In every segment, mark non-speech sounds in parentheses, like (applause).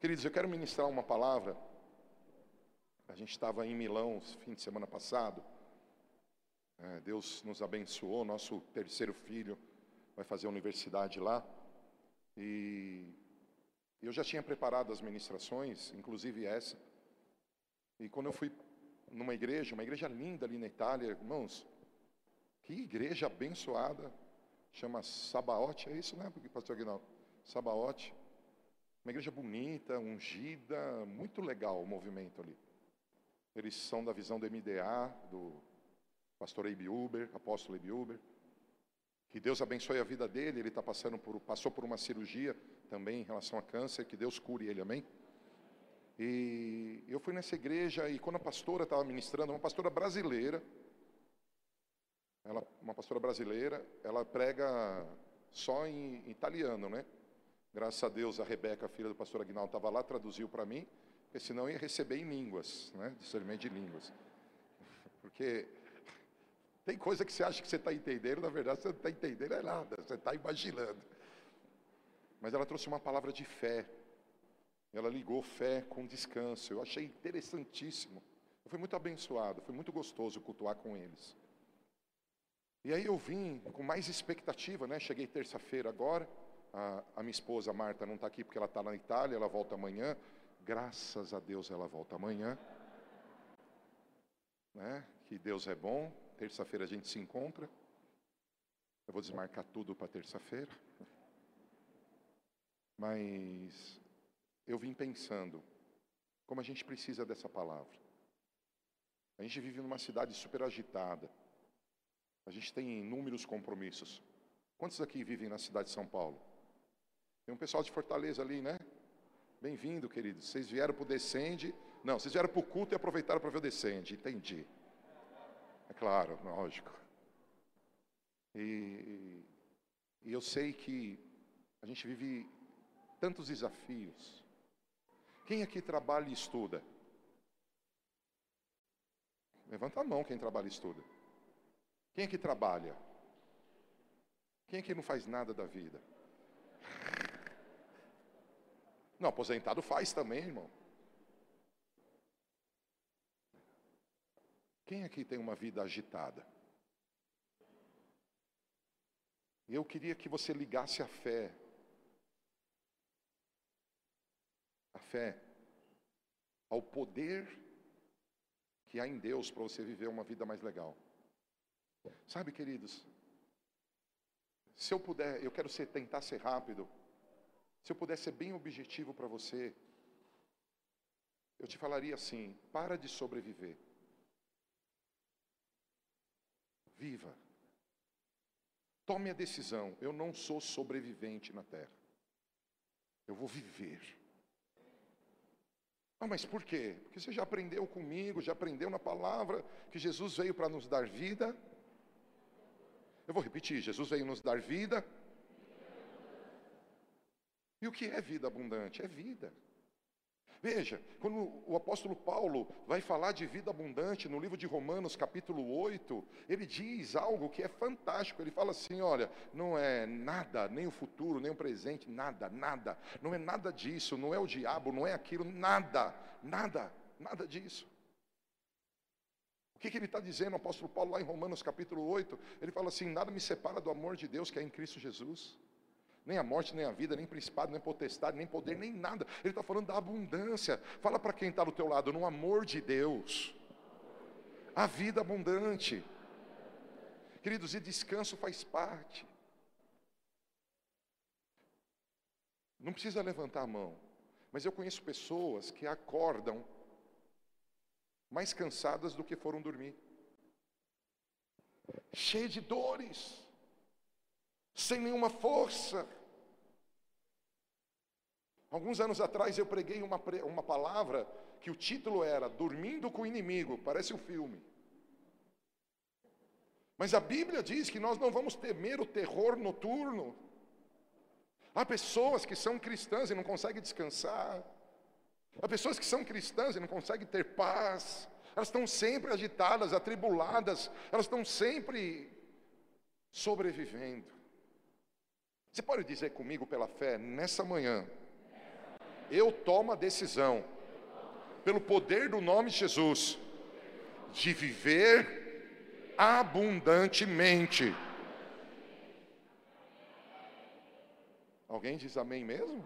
Queridos, eu quero ministrar uma palavra. A gente estava em Milão fim de semana passado. É, Deus nos abençoou, nosso terceiro filho vai fazer a universidade lá. E eu já tinha preparado as ministrações, inclusive essa. E quando eu fui numa igreja, uma igreja linda ali na Itália, irmãos, que igreja abençoada, chama Sabaote, é isso, né, pastor Aguinaldo? Sabaote. Uma igreja bonita, ungida, muito legal o movimento ali. Eles são da visão do MDA, do pastor Eibe Uber, apóstolo Eibe Uber. Que Deus abençoe a vida dele, ele está passando por, passou por uma cirurgia também em relação a câncer, que Deus cure ele, amém? E eu fui nessa igreja e quando a pastora estava ministrando, uma pastora brasileira, ela, uma pastora brasileira, ela prega só em italiano, né? Graças a Deus, a Rebeca, filha do pastor Aguinaldo, estava lá, traduziu para mim, porque senão ia receber em línguas, né? discernimento de línguas. (laughs) Porque tem coisa que você acha que você está entendendo, na verdade você não está entendendo é nada, você está imaginando. Mas ela trouxe uma palavra de fé. Ela ligou fé com descanso. Eu achei interessantíssimo. Eu fui muito abençoado, foi muito gostoso cultuar com eles. E aí eu vim com mais expectativa, né? Cheguei terça-feira agora. A, a, minha esposa Marta não está aqui porque ela está na Itália, ela volta amanhã. Graças a Deus ela volta amanhã. Né? Que Deus é bom. Terça-feira a gente se encontra. Eu vou desmarcar tudo para terça-feira. Mas eu vim pensando como a gente precisa dessa palavra. A gente vive numa cidade super agitada. A gente tem inúmeros compromissos. Quantos aqui vivem na cidade de São Paulo? Tem um pessoal de Fortaleza ali, né? Bem-vindo, queridos. Vocês vieram para o Descende. Não, vocês vieram para o culto e aproveitaram para ver o Descende. Entendi. É claro, lógico. E, e eu sei que a gente vive tantos desafios. Quem aqui trabalha e estuda? Levanta a mão quem trabalha e estuda. Quem aqui trabalha? Quem aqui não faz nada da vida? Não, aposentado faz também, irmão. Quem aqui tem uma vida agitada? Eu queria que você ligasse a fé. A fé ao poder que há em Deus para você viver uma vida mais legal. Sabe, queridos, se eu puder, eu quero ser, tentar ser rápido. Se eu puder ser bem objetivo para você, eu te falaria assim: para de sobreviver. Viva. Tome a decisão. Eu não sou sobrevivente na terra. Eu vou viver. Ah, mas por quê? Porque você já aprendeu comigo, já aprendeu na palavra que Jesus veio para nos dar vida eu vou repetir: Jesus veio nos dar vida. E o que é vida abundante? É vida. Veja, quando o apóstolo Paulo vai falar de vida abundante no livro de Romanos, capítulo 8, ele diz algo que é fantástico. Ele fala assim: olha, não é nada, nem o futuro, nem o presente, nada, nada. Não é nada disso, não é o diabo, não é aquilo, nada, nada, nada disso. O que, que ele está dizendo, o apóstolo Paulo, lá em Romanos capítulo 8? Ele fala assim: Nada me separa do amor de Deus que é em Cristo Jesus. Nem a morte, nem a vida, nem principado, nem potestade, nem poder, nem nada. Ele está falando da abundância. Fala para quem está do teu lado, no amor de Deus. A vida abundante. Queridos, e descanso faz parte. Não precisa levantar a mão. Mas eu conheço pessoas que acordam mais cansadas do que foram dormir, cheias de dores, sem nenhuma força. Alguns anos atrás eu preguei uma, uma palavra que o título era Dormindo com o Inimigo, parece um filme. Mas a Bíblia diz que nós não vamos temer o terror noturno. Há pessoas que são cristãs e não conseguem descansar. Há pessoas que são cristãs e não conseguem ter paz. Elas estão sempre agitadas, atribuladas, elas estão sempre sobrevivendo. Você pode dizer comigo pela fé, nessa manhã, Eu tomo a decisão, pelo poder do nome de Jesus, de viver abundantemente. Alguém diz amém mesmo?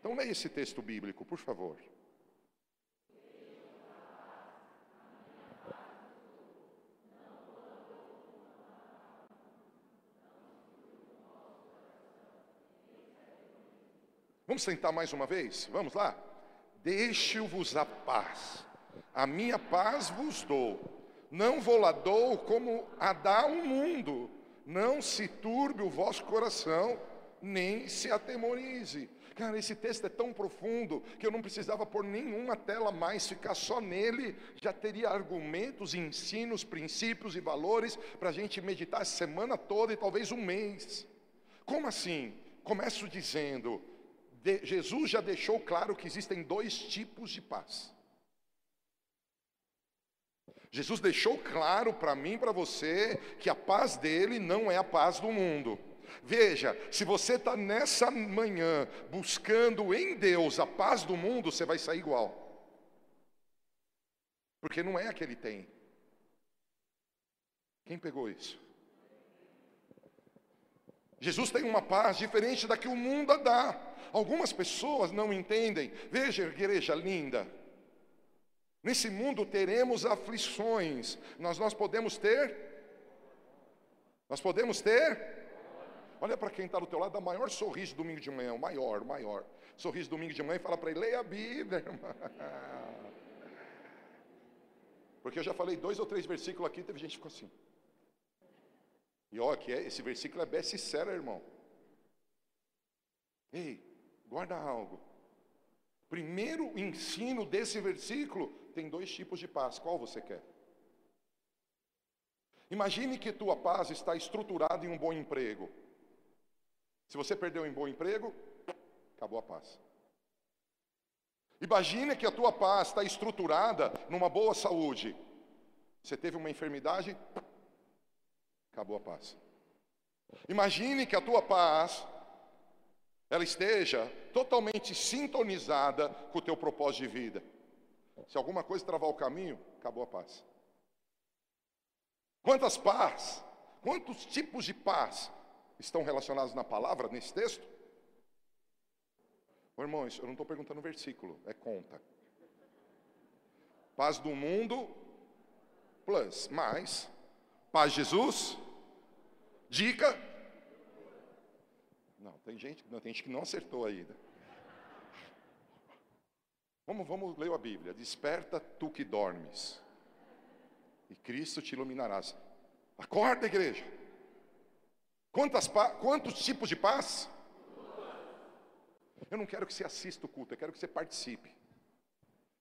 Então leia esse texto bíblico, por favor. Vamos sentar mais uma vez? Vamos lá? Deixe-vos a paz, a minha paz vos dou, não vou lá dou como a dá o mundo, não se turbe o vosso coração, nem se atemorize. Cara, esse texto é tão profundo que eu não precisava pôr nenhuma tela mais, ficar só nele, já teria argumentos, ensinos, princípios e valores para a gente meditar a semana toda e talvez um mês. Como assim? Começo dizendo: de, Jesus já deixou claro que existem dois tipos de paz. Jesus deixou claro para mim e para você que a paz dele não é a paz do mundo. Veja, se você está nessa manhã buscando em Deus a paz do mundo, você vai sair igual. Porque não é a que ele tem. Quem pegou isso? Jesus tem uma paz diferente da que o mundo dá. Algumas pessoas não entendem. Veja, igreja linda. Nesse mundo teremos aflições. Nós nós podemos ter? Nós podemos ter? Olha para quem está do teu lado, dá maior sorriso domingo de manhã, o maior, o maior. Sorriso domingo de manhã e fala para ele, leia a Bíblia, irmão. (laughs) Porque eu já falei dois ou três versículos aqui, teve gente que ficou assim. E olha que é, esse versículo é best-seller, irmão. Ei, guarda algo. Primeiro ensino desse versículo tem dois tipos de paz. Qual você quer? Imagine que tua paz está estruturada em um bom emprego. Se você perdeu um bom emprego, acabou a paz. Imagine que a tua paz está estruturada numa boa saúde. Você teve uma enfermidade, acabou a paz. Imagine que a tua paz ela esteja totalmente sintonizada com o teu propósito de vida. Se alguma coisa travar o caminho, acabou a paz. Quantas paz, quantos tipos de paz estão relacionados na palavra, nesse texto? Oh, irmãos, eu não estou perguntando o versículo, é conta. Paz do mundo, plus, mais, paz Jesus, dica. Não, tem gente, não, tem gente que não acertou ainda. Vamos, vamos ler a Bíblia. Desperta tu que dormes, e Cristo te iluminarás. Acorda, igreja. Quantas, quantos tipos de paz? Eu não quero que você assista o culto, eu quero que você participe.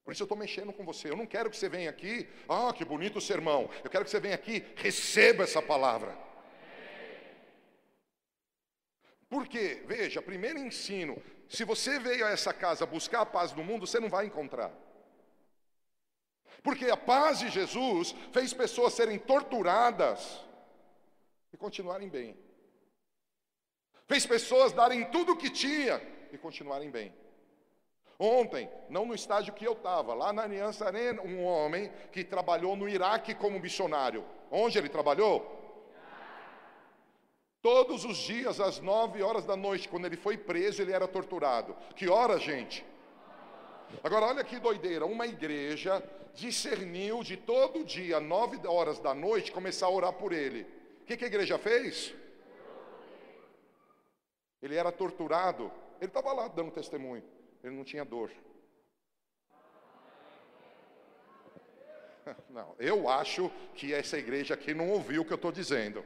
Por isso eu estou mexendo com você. Eu não quero que você venha aqui, ah, que bonito sermão. Eu quero que você venha aqui, receba essa palavra. Porque, veja, primeiro ensino: se você veio a essa casa buscar a paz do mundo, você não vai encontrar. Porque a paz de Jesus fez pessoas serem torturadas e continuarem bem fez pessoas darem tudo o que tinha e continuarem bem. Ontem, não no estágio que eu estava, lá na Aliança Arena, um homem que trabalhou no Iraque como missionário. Onde ele trabalhou? Todos os dias, às nove horas da noite, quando ele foi preso, ele era torturado. Que hora, gente? Agora, olha que doideira: uma igreja discerniu de todo dia, nove horas da noite, começar a orar por ele. O que, que a igreja fez? Ele era torturado, ele estava lá dando testemunho, ele não tinha dor. (laughs) Não, eu acho que essa igreja aqui não ouviu o que eu estou dizendo.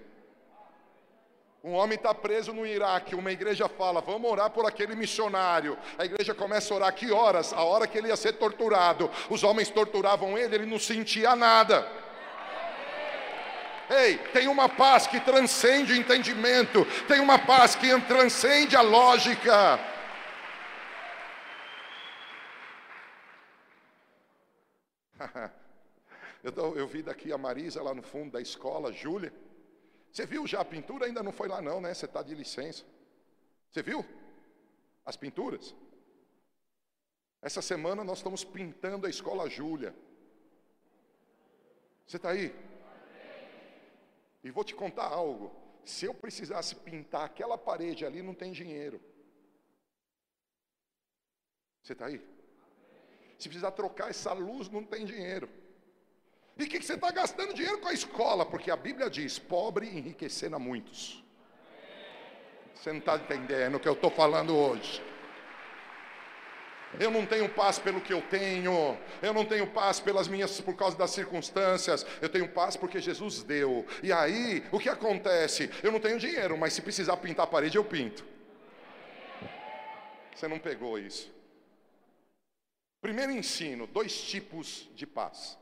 Um homem está preso no Iraque, uma igreja fala, vamos orar por aquele missionário. A igreja começa a orar, que horas? A hora que ele ia ser torturado. Os homens torturavam ele, ele não sentia nada. Ei, tem uma paz que transcende o entendimento, tem uma paz que transcende a lógica. (laughs) eu, tô, eu vi daqui a Marisa lá no fundo da escola, Júlia. Você viu já a pintura? Ainda não foi lá não, né? Você está de licença. Você viu? As pinturas? Essa semana nós estamos pintando a escola Júlia. Você está aí? E vou te contar algo. Se eu precisasse pintar aquela parede ali, não tem dinheiro. Você está aí? Se precisar trocar essa luz, não tem dinheiro. E que, que, você está gastando dinheiro com a escola? Porque a Bíblia diz: pobre enriquecendo a muitos. Você não está entendendo o que eu estou falando hoje. Eu não tenho paz pelo que eu tenho, eu não tenho paz pelas minhas por causa das circunstâncias, eu tenho paz porque Jesus deu. E aí, o que acontece? Eu não tenho dinheiro, mas se precisar pintar a parede, eu pinto. Você não pegou isso. Primeiro ensino, dois tipos de paz.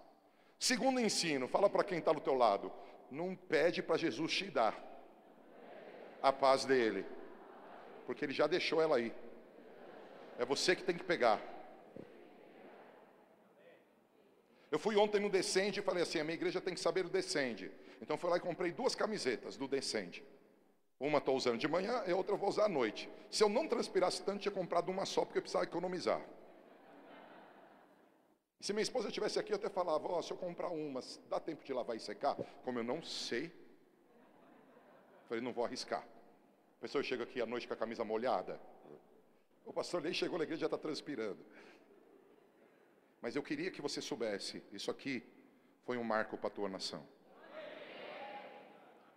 Segundo ensino, fala para quem está do teu lado, não pede para Jesus te dar a paz dele, porque ele já deixou ela aí. É você que tem que pegar. Eu fui ontem no Descende e falei assim: a minha igreja tem que saber o Descende. Então fui lá e comprei duas camisetas do Descende. Uma estou usando de manhã e a outra eu vou usar à noite. Se eu não transpirasse tanto, tinha comprado uma só, porque eu precisava economizar. Se minha esposa estivesse aqui, eu até falava: oh, se eu comprar uma, dá tempo de lavar e secar? Como eu não sei, falei: não vou arriscar. A pessoa chega aqui à noite com a camisa molhada. O pastor nem chegou na igreja já está transpirando. Mas eu queria que você soubesse: isso aqui foi um marco para a tua nação.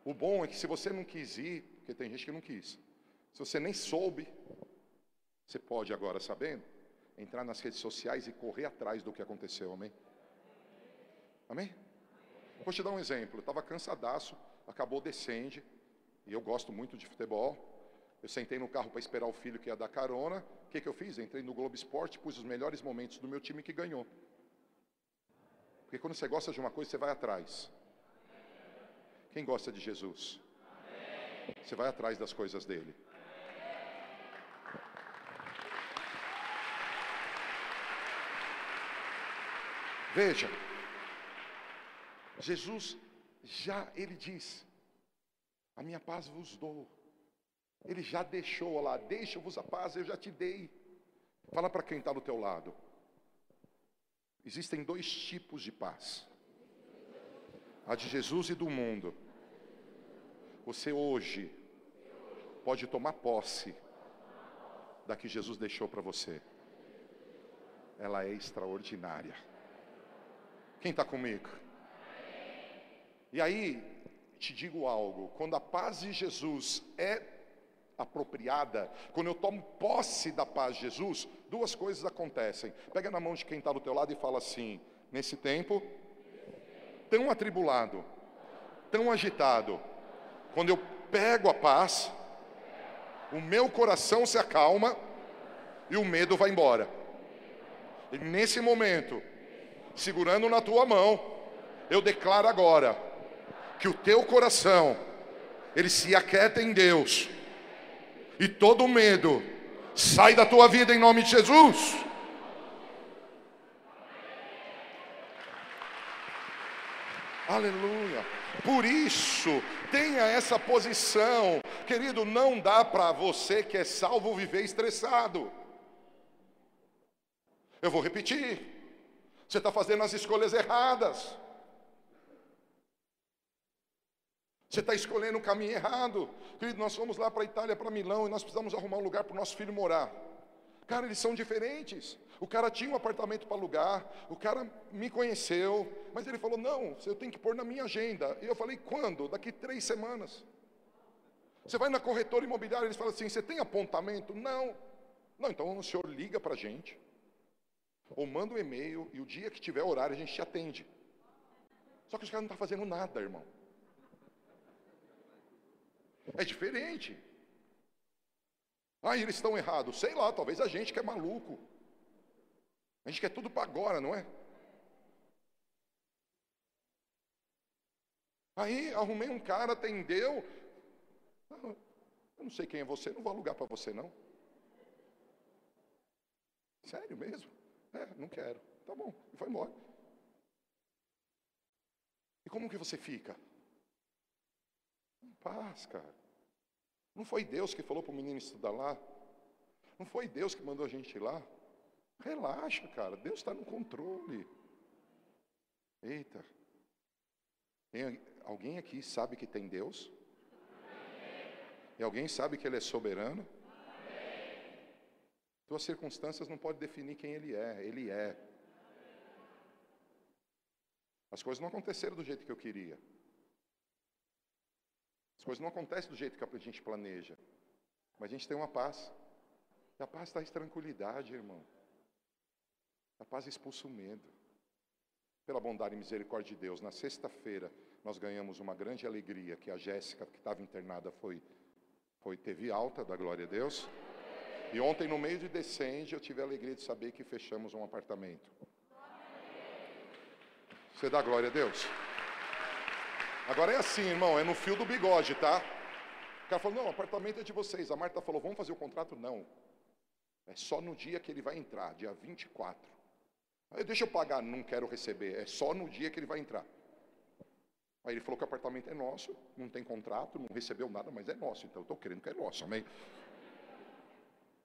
O bom é que se você não quis ir, porque tem gente que não quis, se você nem soube, você pode agora, sabendo, entrar nas redes sociais e correr atrás do que aconteceu, amém? Amém? Vou te dar um exemplo. Eu estava cansadaço, acabou descende, e eu gosto muito de futebol. Eu sentei no carro para esperar o filho que ia dar carona. O que, que eu fiz? Entrei no Globo Esporte, pus os melhores momentos do meu time que ganhou. Porque quando você gosta de uma coisa, você vai atrás. Quem gosta de Jesus? Você vai atrás das coisas dele. Veja, Jesus já, ele diz: A minha paz vos dou. Ele já deixou lá, deixa-vos a paz, eu já te dei. Fala para quem está do teu lado. Existem dois tipos de paz: a de Jesus e do mundo. Você hoje pode tomar posse da que Jesus deixou para você. Ela é extraordinária. Quem está comigo? E aí, te digo algo: quando a paz de Jesus é apropriada, quando eu tomo posse da paz de Jesus, duas coisas acontecem. Pega na mão de quem está do teu lado e fala assim: nesse tempo, tão atribulado, tão agitado, quando eu pego a paz, o meu coração se acalma e o medo vai embora. E nesse momento, segurando na tua mão, eu declaro agora que o teu coração ele se aquieta em Deus e todo medo sai da tua vida em nome de Jesus. Aleluia. Por isso, tenha essa posição. Querido, não dá para você que é salvo viver estressado. Eu vou repetir. Você está fazendo as escolhas erradas. Você está escolhendo o caminho errado. Querido, nós fomos lá para a Itália, para Milão, e nós precisamos arrumar um lugar para o nosso filho morar. Cara, eles são diferentes. O cara tinha um apartamento para alugar, o cara me conheceu, mas ele falou: não, eu tenho que pôr na minha agenda. E eu falei: quando? Daqui três semanas. Você vai na corretora imobiliária, eles falam assim: você tem apontamento? Não. Não, então o senhor liga para a gente, ou manda um e-mail, e o dia que tiver horário a gente te atende. Só que os caras não estão tá fazendo nada, irmão. É diferente. Ah, eles estão errados. Sei lá, talvez a gente que é maluco. A gente quer tudo para agora, não é? Aí arrumei um cara, atendeu. eu não sei quem é você, não vou alugar para você não. Sério mesmo? É, não quero. Tá bom, e foi embora. E como que você fica? Em paz, cara. Não foi Deus que falou para o menino estudar lá? Não foi Deus que mandou a gente ir lá? Relaxa, cara. Deus está no controle. Eita. Tem, alguém aqui sabe que tem Deus? E alguém sabe que Ele é soberano? Tuas circunstâncias não podem definir quem Ele é. Ele é. As coisas não aconteceram do jeito que eu queria. As coisas não acontecem do jeito que a gente planeja. Mas a gente tem uma paz. E a paz em tranquilidade, irmão. A paz expulsa o medo. Pela bondade e misericórdia de Deus, na sexta-feira nós ganhamos uma grande alegria que a Jéssica, que estava internada, foi, foi teve alta, da glória a Deus. E ontem, no meio de descende, eu tive a alegria de saber que fechamos um apartamento. Você dá glória a Deus? Agora é assim, irmão, é no fio do bigode, tá? O cara falou, não, o apartamento é de vocês. A Marta falou, vamos fazer o contrato? Não. É só no dia que ele vai entrar, dia 24. Aí deixa eu pagar, não quero receber. É só no dia que ele vai entrar. Aí ele falou que o apartamento é nosso, não tem contrato, não recebeu nada, mas é nosso. Então eu estou querendo que é nosso, amém?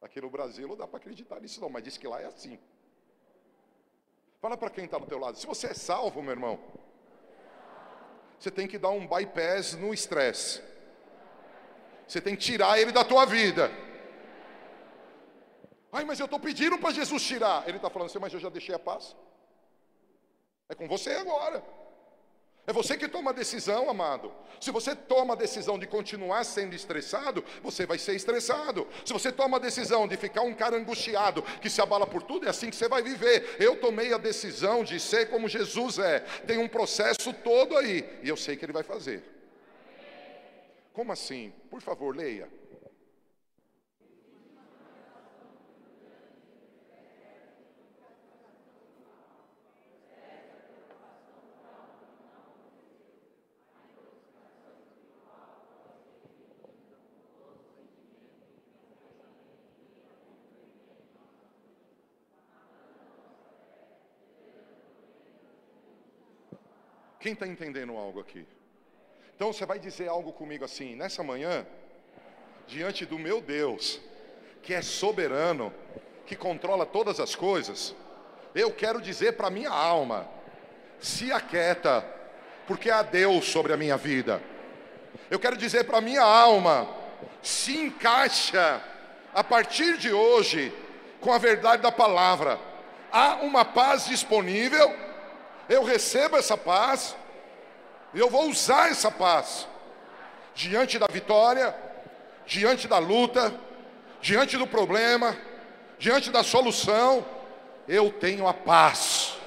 Aqui no Brasil não dá para acreditar nisso não, mas diz que lá é assim. Fala para quem está do teu lado. Se você é salvo, meu irmão, você tem que dar um bypass no estresse. Você tem que tirar ele da tua vida. Ai, mas eu estou pedindo para Jesus tirar. Ele está falando assim, mas eu já deixei a paz. É com você agora. É você que toma a decisão, amado. Se você toma a decisão de continuar sendo estressado, você vai ser estressado. Se você toma a decisão de ficar um cara angustiado, que se abala por tudo, é assim que você vai viver. Eu tomei a decisão de ser como Jesus é. Tem um processo todo aí, e eu sei que ele vai fazer. Como assim? Por favor, leia. Quem está entendendo algo aqui? Então você vai dizer algo comigo assim, nessa manhã, diante do meu Deus, que é soberano, que controla todas as coisas, eu quero dizer para minha alma: se aquieta, porque há Deus sobre a minha vida. Eu quero dizer para minha alma: se encaixa a partir de hoje com a verdade da palavra. Há uma paz disponível eu recebo essa paz, e eu vou usar essa paz diante da vitória, diante da luta, diante do problema, diante da solução, eu tenho a paz.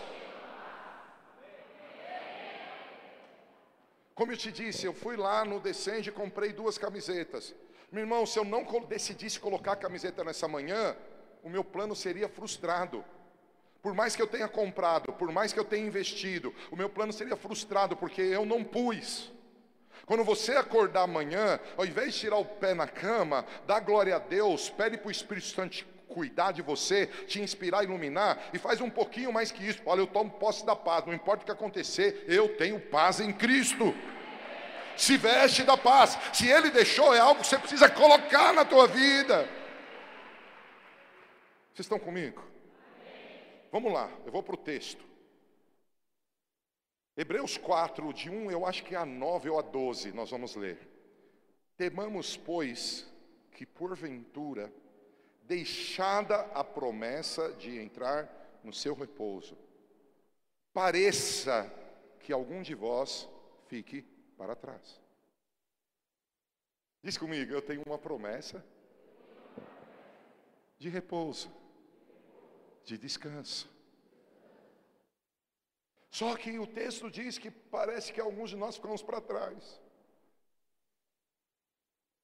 Como eu te disse, eu fui lá no Descende e comprei duas camisetas. Meu irmão, se eu não decidisse colocar a camiseta nessa manhã, o meu plano seria frustrado. Por mais que eu tenha comprado, por mais que eu tenha investido, o meu plano seria frustrado porque eu não pus. Quando você acordar amanhã, ao invés de tirar o pé na cama, dá glória a Deus, pede para o Espírito Santo cuidar de você, te inspirar, iluminar, e faz um pouquinho mais que isso. Olha, eu tomo posse da paz, não importa o que acontecer, eu tenho paz em Cristo. Se veste da paz. Se Ele deixou, é algo que você precisa colocar na tua vida. Vocês estão comigo? Vamos lá, eu vou para o texto. Hebreus 4, de 1, eu acho que é a 9 ou a 12, nós vamos ler. Temamos, pois, que porventura, deixada a promessa de entrar no seu repouso, pareça que algum de vós fique para trás. Diz comigo, eu tenho uma promessa de repouso de descanso. Só que o texto diz que parece que alguns de nós ficamos para trás.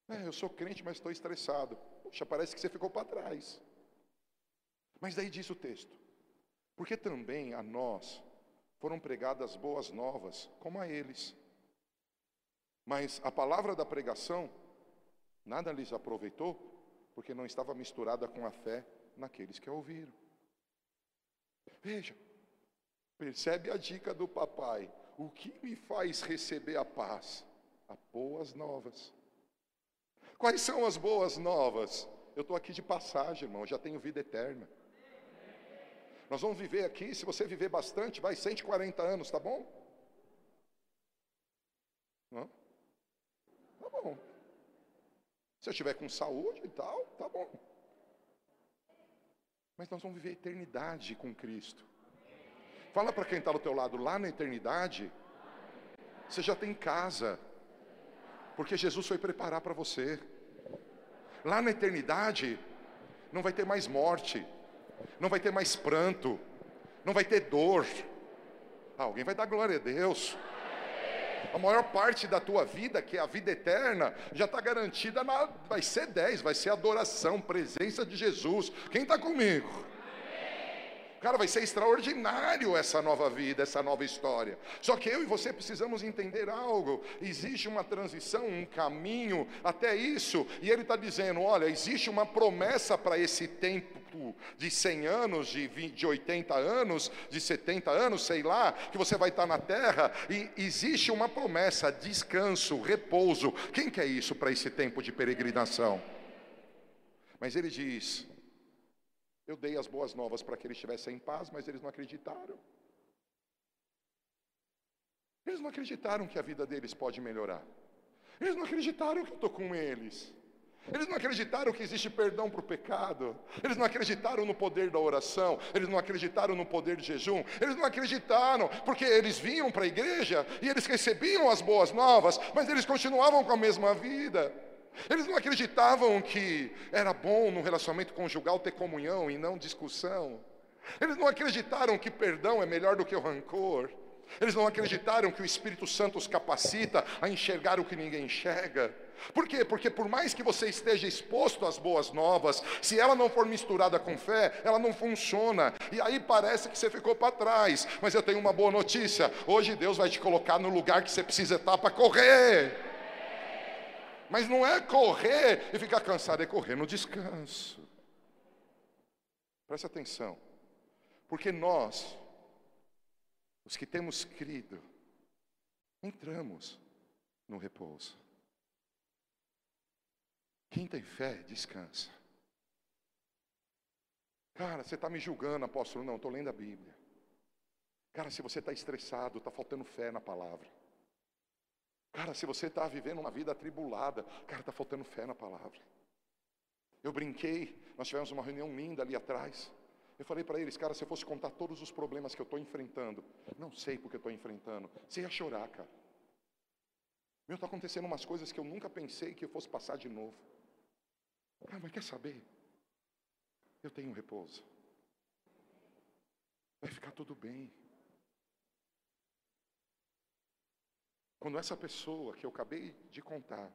É, eu sou crente, mas estou estressado. Poxa, parece que você ficou para trás. Mas daí diz o texto: porque também a nós foram pregadas boas novas, como a eles. Mas a palavra da pregação nada lhes aproveitou, porque não estava misturada com a fé naqueles que a ouviram. Veja, percebe a dica do papai. O que me faz receber a paz? As boas novas. Quais são as boas novas? Eu estou aqui de passagem, irmão, já tenho vida eterna. Nós vamos viver aqui, se você viver bastante, vai 140 anos, tá bom? Não? Tá bom. Se eu estiver com saúde e tal, tá bom. Mas nós vamos viver eternidade com Cristo. Fala para quem está do teu lado, lá na eternidade, você já tem casa, porque Jesus foi preparar para você. Lá na eternidade, não vai ter mais morte, não vai ter mais pranto, não vai ter dor. Ah, alguém vai dar glória a Deus. A maior parte da tua vida, que é a vida eterna, já está garantida na. Vai ser 10, vai ser adoração, presença de Jesus. Quem está comigo? Cara, vai ser extraordinário essa nova vida, essa nova história. Só que eu e você precisamos entender algo. Existe uma transição, um caminho até isso. E ele está dizendo: olha, existe uma promessa para esse tempo de 100 anos, de, 20, de 80 anos, de 70 anos, sei lá, que você vai estar na terra, e existe uma promessa, descanso, repouso. Quem quer isso para esse tempo de peregrinação? Mas ele diz: eu dei as boas novas para que eles estivessem em paz, mas eles não acreditaram. Eles não acreditaram que a vida deles pode melhorar. Eles não acreditaram que eu estou com eles. Eles não acreditaram que existe perdão para o pecado. Eles não acreditaram no poder da oração. Eles não acreditaram no poder de jejum. Eles não acreditaram, porque eles vinham para a igreja e eles recebiam as boas novas, mas eles continuavam com a mesma vida. Eles não acreditavam que era bom no relacionamento conjugal ter comunhão e não discussão. Eles não acreditaram que perdão é melhor do que o rancor. Eles não acreditaram que o Espírito Santo os capacita a enxergar o que ninguém enxerga. Por quê? Porque por mais que você esteja exposto às boas novas, se ela não for misturada com fé, ela não funciona. E aí parece que você ficou para trás. Mas eu tenho uma boa notícia: hoje Deus vai te colocar no lugar que você precisa estar para correr. Mas não é correr e ficar cansado, é correr no descanso. Preste atenção, porque nós, os que temos crido, entramos no repouso. Quem tem fé, descansa. Cara, você está me julgando, apóstolo? Não, estou lendo a Bíblia. Cara, se você está estressado, está faltando fé na palavra. Cara, se você está vivendo uma vida atribulada, cara, está faltando fé na palavra. Eu brinquei, nós tivemos uma reunião linda ali atrás. Eu falei para eles, cara, se eu fosse contar todos os problemas que eu estou enfrentando, não sei porque eu estou enfrentando, você ia chorar, cara. Meu, está acontecendo umas coisas que eu nunca pensei que eu fosse passar de novo. Ah, mas quer saber? Eu tenho repouso. Vai ficar tudo bem. Quando essa pessoa que eu acabei de contar,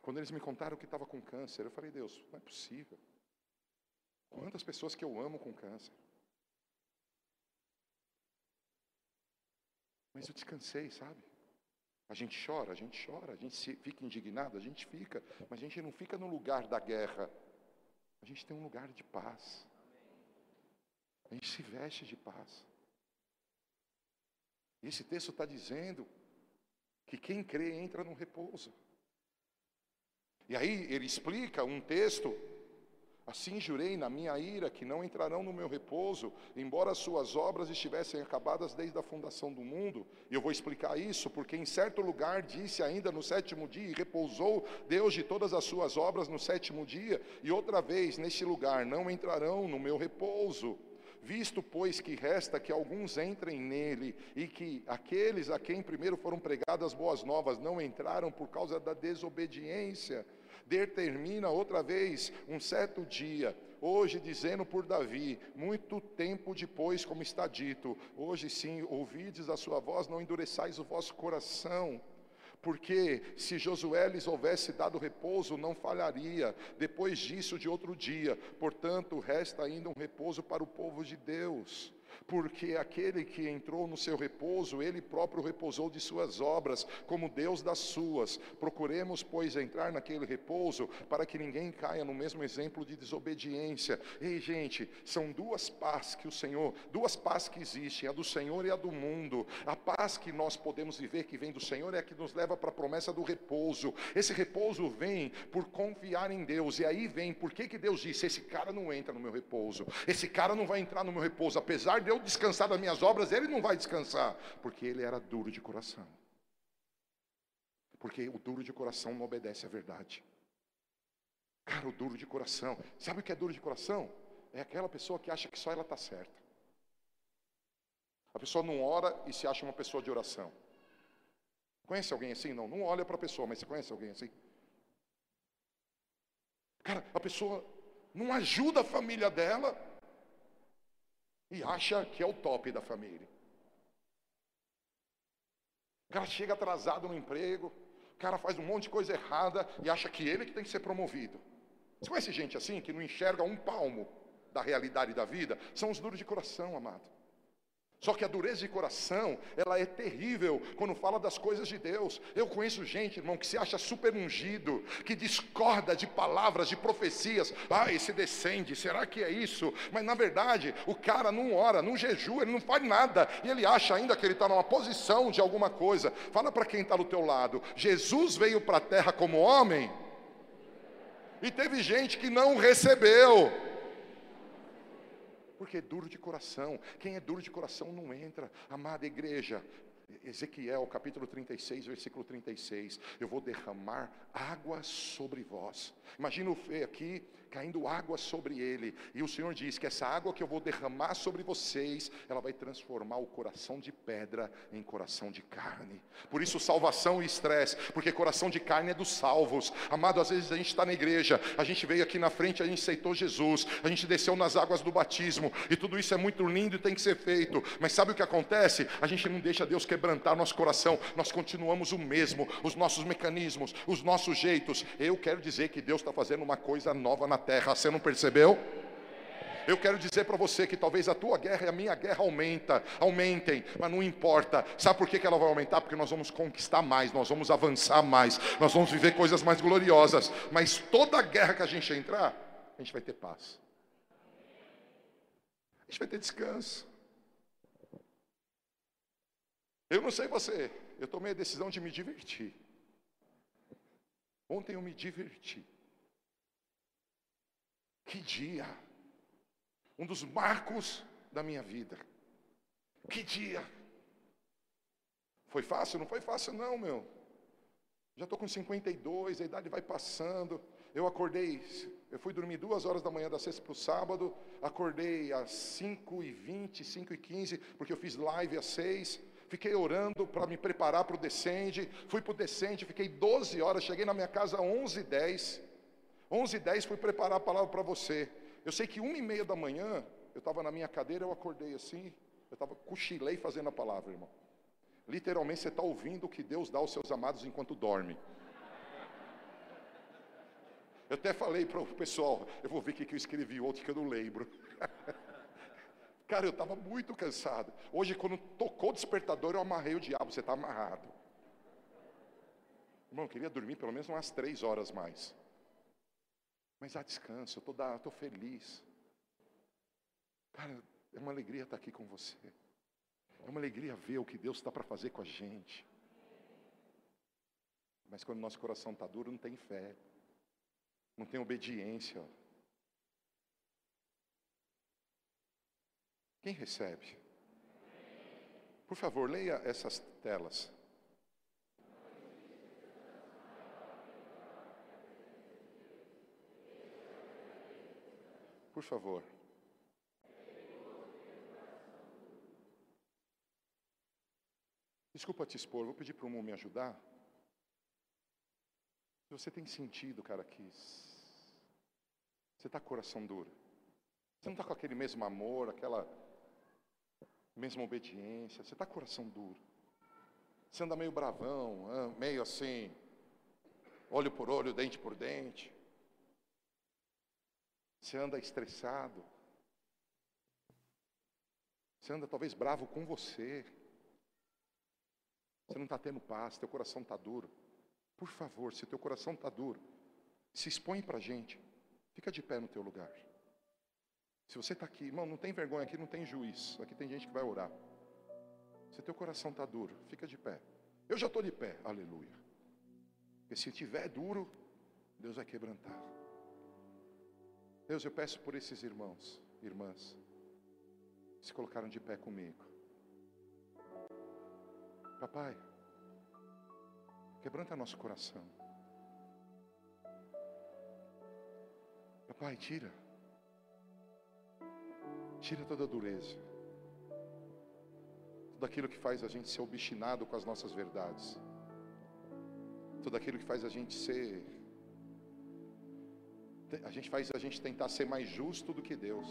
quando eles me contaram que estava com câncer, eu falei, Deus, não é possível. Quantas pessoas que eu amo com câncer. Mas eu descansei, sabe? A gente chora, a gente chora, a gente fica indignado, a gente fica, mas a gente não fica no lugar da guerra. A gente tem um lugar de paz. A gente se veste de paz. Esse texto está dizendo que quem crê entra no repouso. E aí ele explica um texto Assim jurei na minha ira que não entrarão no meu repouso, embora as suas obras estivessem acabadas desde a fundação do mundo. E eu vou explicar isso, porque em certo lugar disse ainda no sétimo dia, e repousou Deus de todas as suas obras no sétimo dia, e outra vez neste lugar não entrarão no meu repouso. Visto, pois, que resta que alguns entrem nele, e que aqueles a quem primeiro foram pregadas boas novas não entraram por causa da desobediência, determina outra vez um certo dia, hoje dizendo por Davi, muito tempo depois, como está dito, hoje sim, ouvides a sua voz, não endureçais o vosso coração porque se Josué lhes houvesse dado repouso, não falharia, depois disso de outro dia, portanto, resta ainda um repouso para o povo de Deus. Porque aquele que entrou no seu repouso, ele próprio repousou de suas obras, como Deus das suas. Procuremos, pois, entrar naquele repouso, para que ninguém caia no mesmo exemplo de desobediência. Ei, gente, são duas paz que o Senhor, duas paz que existem, a do Senhor e a do mundo. A paz que nós podemos viver, que vem do Senhor, é a que nos leva para a promessa do repouso. Esse repouso vem por confiar em Deus, e aí vem, por que, que Deus disse: esse cara não entra no meu repouso, esse cara não vai entrar no meu repouso, apesar de eu descansar das minhas obras, ele não vai descansar, porque ele era duro de coração. Porque o duro de coração não obedece à verdade. Cara, o duro de coração, sabe o que é duro de coração? É aquela pessoa que acha que só ela está certa. A pessoa não ora e se acha uma pessoa de oração. Conhece alguém assim? Não, não olha para a pessoa, mas você conhece alguém assim? Cara, a pessoa não ajuda a família dela, e acha que é o top da família. O cara chega atrasado no emprego, o cara faz um monte de coisa errada e acha que ele que tem que ser promovido. Você conhece gente assim que não enxerga um palmo da realidade da vida? São os duros de coração, amado. Só que a dureza de coração, ela é terrível quando fala das coisas de Deus. Eu conheço gente, irmão, que se acha super ungido, que discorda de palavras, de profecias. Ah, esse descende, será que é isso? Mas na verdade, o cara não ora, não jejua, ele não faz nada. E ele acha ainda que ele está numa posição de alguma coisa. Fala para quem está do teu lado: Jesus veio para a terra como homem, e teve gente que não recebeu porque é duro de coração. Quem é duro de coração não entra. Amada igreja, Ezequiel capítulo 36, versículo 36. Eu vou derramar água sobre vós. Imagina o Fê aqui caindo água sobre ele. E o Senhor diz que essa água que eu vou derramar sobre vocês, ela vai transformar o coração de pedra em coração de carne. Por isso, salvação e estresse, porque coração de carne é dos salvos. Amado, às vezes a gente está na igreja, a gente veio aqui na frente, a gente aceitou Jesus, a gente desceu nas águas do batismo, e tudo isso é muito lindo e tem que ser feito. Mas sabe o que acontece? A gente não deixa Deus quebrantar nosso coração, nós continuamos o mesmo, os nossos mecanismos, os nossos jeitos. Eu quero dizer que Deus está fazendo uma coisa nova na terra, você não percebeu? Eu quero dizer para você que talvez a tua guerra e a minha guerra aumenta, aumentem, mas não importa. Sabe por que, que ela vai aumentar? Porque nós vamos conquistar mais, nós vamos avançar mais, nós vamos viver coisas mais gloriosas. Mas toda guerra que a gente entrar, a gente vai ter paz. A gente vai ter descanso. Eu não sei você, eu tomei a decisão de me divertir. Ontem eu me diverti. Que dia! Um dos marcos da minha vida. Que dia! Foi fácil? Não foi fácil, não, meu. Já estou com 52, a idade vai passando. Eu acordei, eu fui dormir duas horas da manhã da sexta para o sábado, acordei às 5 e 20, 5 e 15, porque eu fiz live às 6. Fiquei orando para me preparar para o descende. Fui para o descende, fiquei 12 horas, cheguei na minha casa às 11 e 10. 11 e 10 fui preparar a palavra para você. Eu sei que uma e meia da manhã, eu estava na minha cadeira, eu acordei assim, eu estava cochilei fazendo a palavra, irmão. Literalmente você está ouvindo o que Deus dá aos seus amados enquanto dorme. Eu até falei para o pessoal, eu vou ver o que eu escrevi outro que eu não lembro. (laughs) Cara, eu estava muito cansado. Hoje, quando tocou o despertador, eu amarrei o diabo. Você está amarrado. Irmão, eu queria dormir pelo menos umas três horas mais. Mas há descanso, eu estou feliz. Cara, é uma alegria estar aqui com você. É uma alegria ver o que Deus está para fazer com a gente. Mas quando nosso coração está duro, não tem fé, não tem obediência. Quem recebe? Por favor, leia essas telas. Por favor. Desculpa te expor, vou pedir para o Mu me ajudar. Se você tem sentido, cara, que você está com coração duro. Você não está com aquele mesmo amor, aquela mesma obediência, você está com coração duro. Você anda meio bravão, meio assim, olho por olho, dente por dente. Você anda estressado. Você anda talvez bravo com você. Você não está tendo paz, teu coração está duro. Por favor, se teu coração está duro, se expõe para a gente. Fica de pé no teu lugar. Se você está aqui, irmão, não tem vergonha, aqui não tem juiz. Aqui tem gente que vai orar. Se teu coração está duro, fica de pé. Eu já estou de pé, aleluia. Porque se tiver duro, Deus vai quebrantar. Deus, eu peço por esses irmãos, irmãs, se colocaram de pé comigo. Papai, quebranta nosso coração. Papai, tira. Tira toda a dureza. Tudo aquilo que faz a gente ser obstinado com as nossas verdades. Tudo aquilo que faz a gente ser a gente faz a gente tentar ser mais justo do que Deus.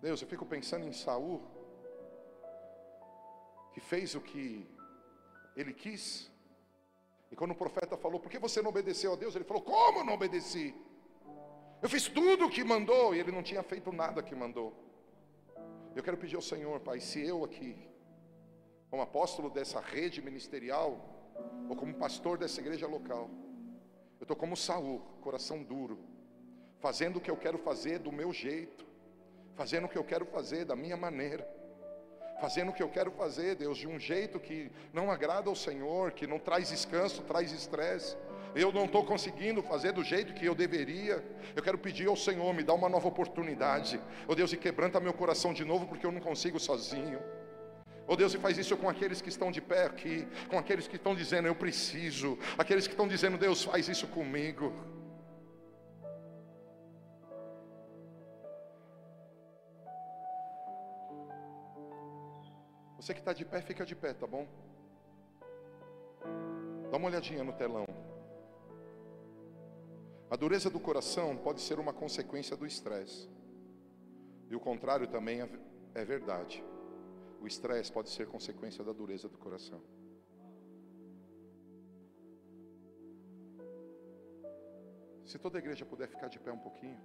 Deus, eu fico pensando em Saul, que fez o que ele quis. E quando o profeta falou, por que você não obedeceu a Deus? Ele falou, como não obedeci? Eu fiz tudo o que mandou e ele não tinha feito nada que mandou. Eu quero pedir ao Senhor, Pai, se eu aqui, como apóstolo dessa rede ministerial, ou como pastor dessa igreja local, eu estou como Saul, coração duro, fazendo o que eu quero fazer do meu jeito, fazendo o que eu quero fazer da minha maneira, fazendo o que eu quero fazer, Deus, de um jeito que não agrada ao Senhor, que não traz descanso, traz estresse. Eu não estou conseguindo fazer do jeito que eu deveria. Eu quero pedir ao Senhor, me dá uma nova oportunidade. Oh Deus, e quebranta meu coração de novo, porque eu não consigo sozinho. Oh Deus, e faz isso com aqueles que estão de pé aqui, com aqueles que estão dizendo eu preciso, aqueles que estão dizendo Deus, faz isso comigo. Você que está de pé, fica de pé, tá bom? Dá uma olhadinha no telão. A dureza do coração pode ser uma consequência do estresse. E o contrário também é, é verdade. O estresse pode ser consequência da dureza do coração. Se toda a igreja puder ficar de pé um pouquinho.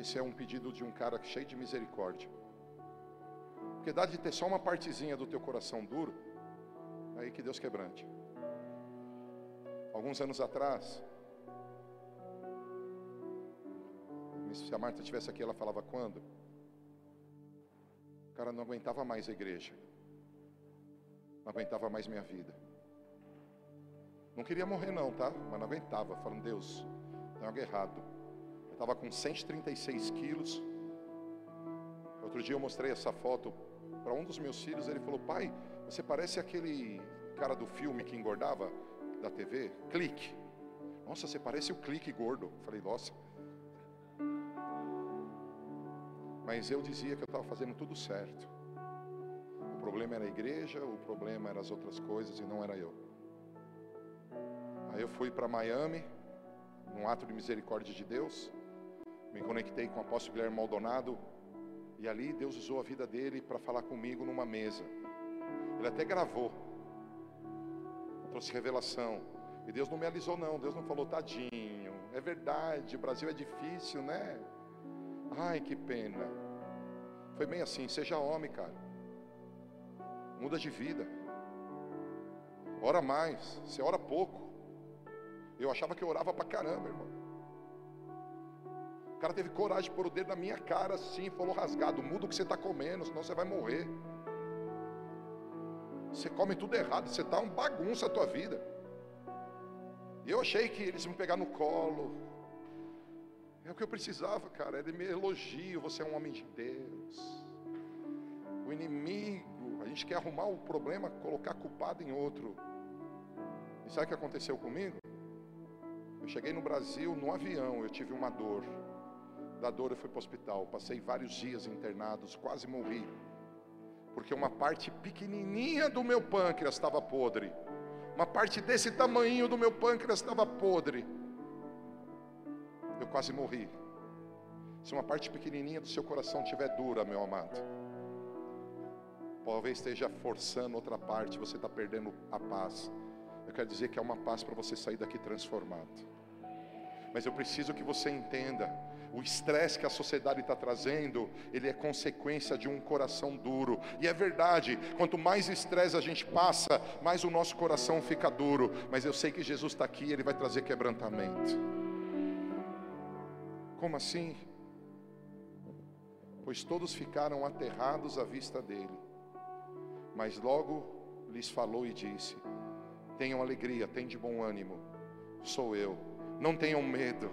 Esse é um pedido de um cara cheio de misericórdia. Porque dá de ter só uma partezinha do teu coração duro, aí que Deus quebrante. Alguns anos atrás, se a Marta estivesse aqui, ela falava quando? O cara não aguentava mais a igreja, não aguentava mais minha vida. Não queria morrer, não, tá? Mas não aguentava, falando, Deus, tem algo errado. Eu estava com 136 quilos. Outro dia eu mostrei essa foto para um dos meus filhos. Ele falou: Pai, você parece aquele cara do filme que engordava da TV, clique. Nossa, você parece o clique gordo. Eu falei, nossa, Mas eu dizia que eu estava fazendo tudo certo. O problema era a igreja, o problema eram as outras coisas e não era eu. Aí eu fui para Miami, num ato de misericórdia de Deus, me conectei com o apóstolo Guilherme Maldonado, e ali Deus usou a vida dele para falar comigo numa mesa. Ele até gravou, trouxe revelação. E Deus não me alisou, não. Deus não falou, tadinho, é verdade, o Brasil é difícil, né? Ai, que pena. Foi bem assim, seja homem, cara. Muda de vida. Ora mais, você ora pouco. Eu achava que eu orava pra caramba, irmão. O cara teve coragem de pôr o dedo na minha cara assim, falou rasgado, muda o que você está comendo, senão você vai morrer. Você come tudo errado, você está um bagunça a tua vida. E eu achei que eles iam me pegar no colo, é o que eu precisava, cara. Ele me elogio. Você é um homem de Deus. O inimigo, a gente quer arrumar o problema, colocar culpado em outro. E sabe o que aconteceu comigo? Eu cheguei no Brasil no avião, eu tive uma dor. Da dor eu fui para o hospital. Passei vários dias internados, quase morri. Porque uma parte pequenininha do meu pâncreas estava podre. Uma parte desse tamanho do meu pâncreas estava podre eu quase morri. Se uma parte pequenininha do seu coração estiver dura, meu amado, talvez esteja forçando outra parte, você está perdendo a paz. Eu quero dizer que é uma paz para você sair daqui transformado. Mas eu preciso que você entenda o estresse que a sociedade está trazendo, ele é consequência de um coração duro. E é verdade, quanto mais estresse a gente passa, mais o nosso coração fica duro. Mas eu sei que Jesus está aqui, ele vai trazer quebrantamento. Como assim? Pois todos ficaram aterrados à vista dele. Mas logo lhes falou e disse: Tenham alegria, tenham de bom ânimo. Sou eu. Não tenham medo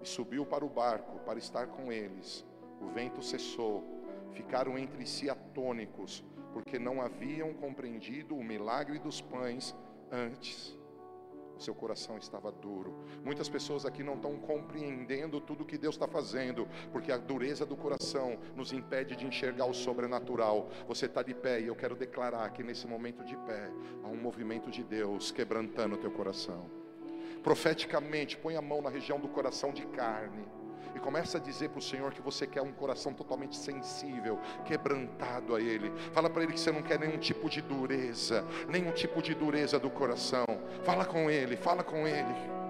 e subiu para o barco para estar com eles. O vento cessou, ficaram entre si atônicos, porque não haviam compreendido o milagre dos pães antes. Seu coração estava duro. Muitas pessoas aqui não estão compreendendo tudo que Deus está fazendo, porque a dureza do coração nos impede de enxergar o sobrenatural. Você está de pé e eu quero declarar que nesse momento de pé há um movimento de Deus quebrantando o teu coração profeticamente, põe a mão na região do coração de carne. E começa a dizer para o Senhor que você quer um coração totalmente sensível, quebrantado a Ele. Fala para Ele que você não quer nenhum tipo de dureza, nenhum tipo de dureza do coração. Fala com Ele, fala com Ele.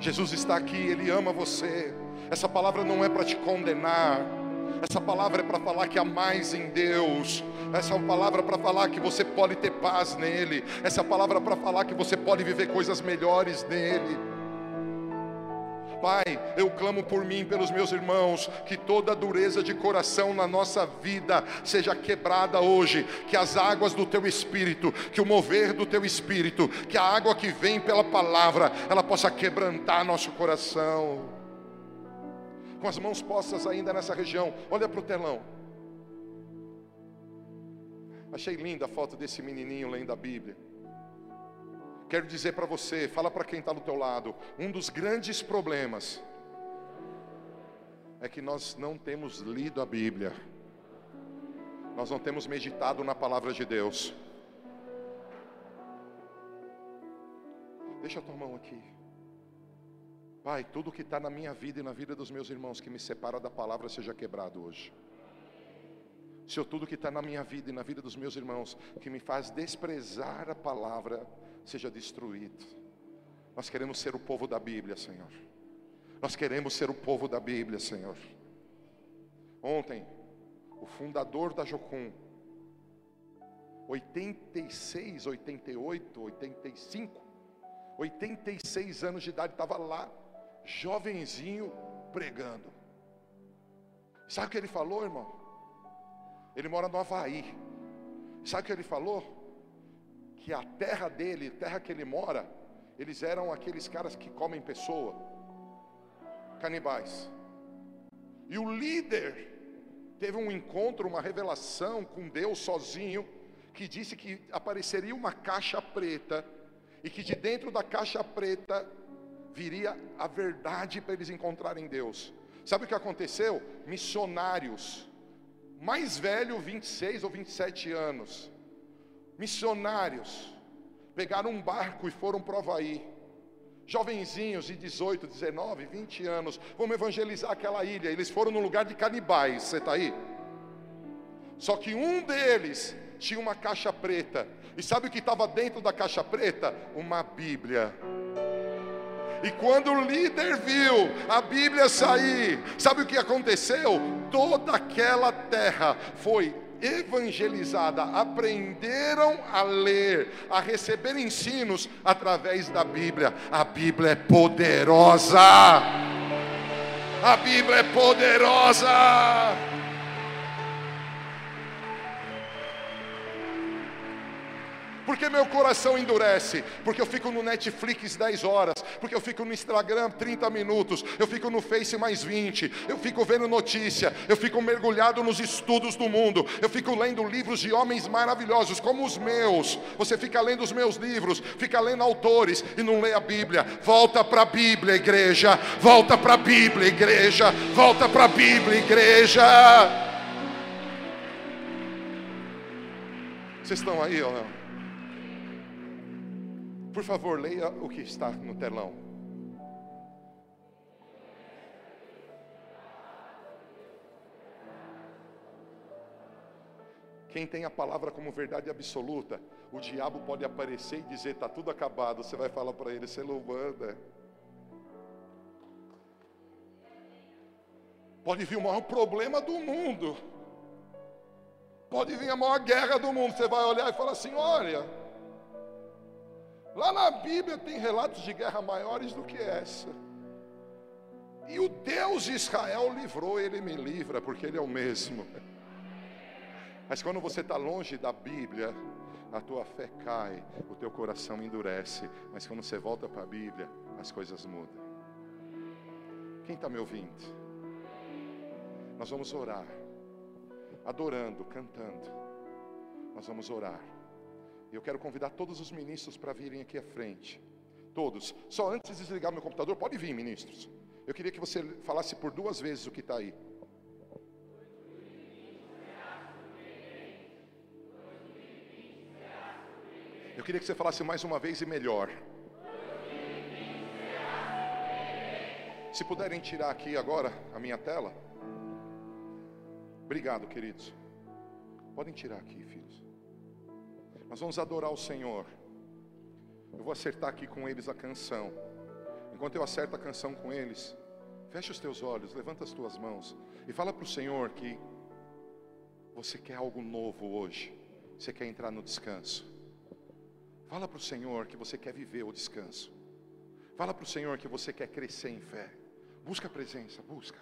Jesus está aqui, Ele ama você. Essa palavra não é para te condenar. Essa palavra é para falar que há mais em Deus. Essa é palavra para falar que você pode ter paz nele. Essa é palavra para falar que você pode viver coisas melhores nele. Pai, eu clamo por mim, pelos meus irmãos, que toda dureza de coração na nossa vida seja quebrada hoje, que as águas do teu espírito, que o mover do teu espírito, que a água que vem pela palavra, ela possa quebrantar nosso coração. Com as mãos postas ainda nessa região, olha para o telão. Achei linda a foto desse menininho lendo a Bíblia. Quero dizer para você, fala para quem está do teu lado, um dos grandes problemas é que nós não temos lido a Bíblia, nós não temos meditado na palavra de Deus. Deixa a tua mão aqui. Pai, tudo que está na minha vida e na vida dos meus irmãos que me separa da palavra seja quebrado hoje. Senhor, tudo que está na minha vida e na vida dos meus irmãos que me faz desprezar a palavra seja destruído. Nós queremos ser o povo da Bíblia, Senhor. Nós queremos ser o povo da Bíblia, Senhor. Ontem, o fundador da Jocum, 86, 88, 85, 86 anos de idade, estava lá, jovenzinho, pregando. Sabe o que ele falou, irmão? Ele mora no Havaí. Sabe o que ele falou? Que a terra dele, terra que ele mora, eles eram aqueles caras que comem pessoa, canibais. E o líder teve um encontro, uma revelação com Deus sozinho, que disse que apareceria uma caixa preta e que de dentro da caixa preta viria a verdade para eles encontrarem Deus. Sabe o que aconteceu? Missionários, mais velho, 26 ou 27 anos, missionários pegaram um barco e foram para o Havaí. Jovenzinhos de 18, 19, 20 anos, vamos evangelizar aquela ilha. Eles foram no lugar de canibais, você está aí? Só que um deles tinha uma caixa preta. E sabe o que estava dentro da caixa preta? Uma Bíblia. E quando o líder viu a Bíblia sair, sabe o que aconteceu? Toda aquela terra foi evangelizada, aprenderam a ler, a receber ensinos através da Bíblia. A Bíblia é poderosa. A Bíblia é poderosa. Porque meu coração endurece, porque eu fico no Netflix 10 horas, porque eu fico no Instagram 30 minutos, eu fico no Face mais 20, eu fico vendo notícia, eu fico mergulhado nos estudos do mundo, eu fico lendo livros de homens maravilhosos como os meus. Você fica lendo os meus livros, fica lendo autores e não lê a Bíblia. Volta para a Bíblia, igreja. Volta para a Bíblia, igreja. Volta para a Bíblia, igreja. Vocês estão aí ou não? Por favor, leia o que está no telão. Quem tem a palavra como verdade absoluta, o diabo pode aparecer e dizer: está tudo acabado. Você vai falar para ele: você louvanda. Pode vir o maior problema do mundo. Pode vir a maior guerra do mundo. Você vai olhar e falar assim: olha, lá na Bíblia tem relatos de guerra maiores do que essa. E o Deus de Israel livrou, ele me livra, porque ele é o mesmo. Mas quando você está longe da Bíblia, a tua fé cai, o teu coração endurece. Mas quando você volta para a Bíblia, as coisas mudam. Quem está me ouvindo? Nós vamos orar, adorando, cantando. Nós vamos orar. Eu quero convidar todos os ministros para virem aqui à frente. Todos. Só antes de desligar meu computador, pode vir, ministros. Eu queria que você falasse por duas vezes o que está aí. Eu queria que você falasse mais uma vez e melhor. Se puderem tirar aqui agora a minha tela. Obrigado, queridos. Podem tirar aqui, filhos. Nós vamos adorar o Senhor. Eu vou acertar aqui com eles a canção. Enquanto eu acerto a canção com eles, fecha os teus olhos, levanta as tuas mãos e fala para o Senhor que você quer algo novo hoje. Você quer entrar no descanso. Fala para o Senhor que você quer viver o descanso. Fala para o Senhor que você quer crescer em fé. Busca a presença, busca.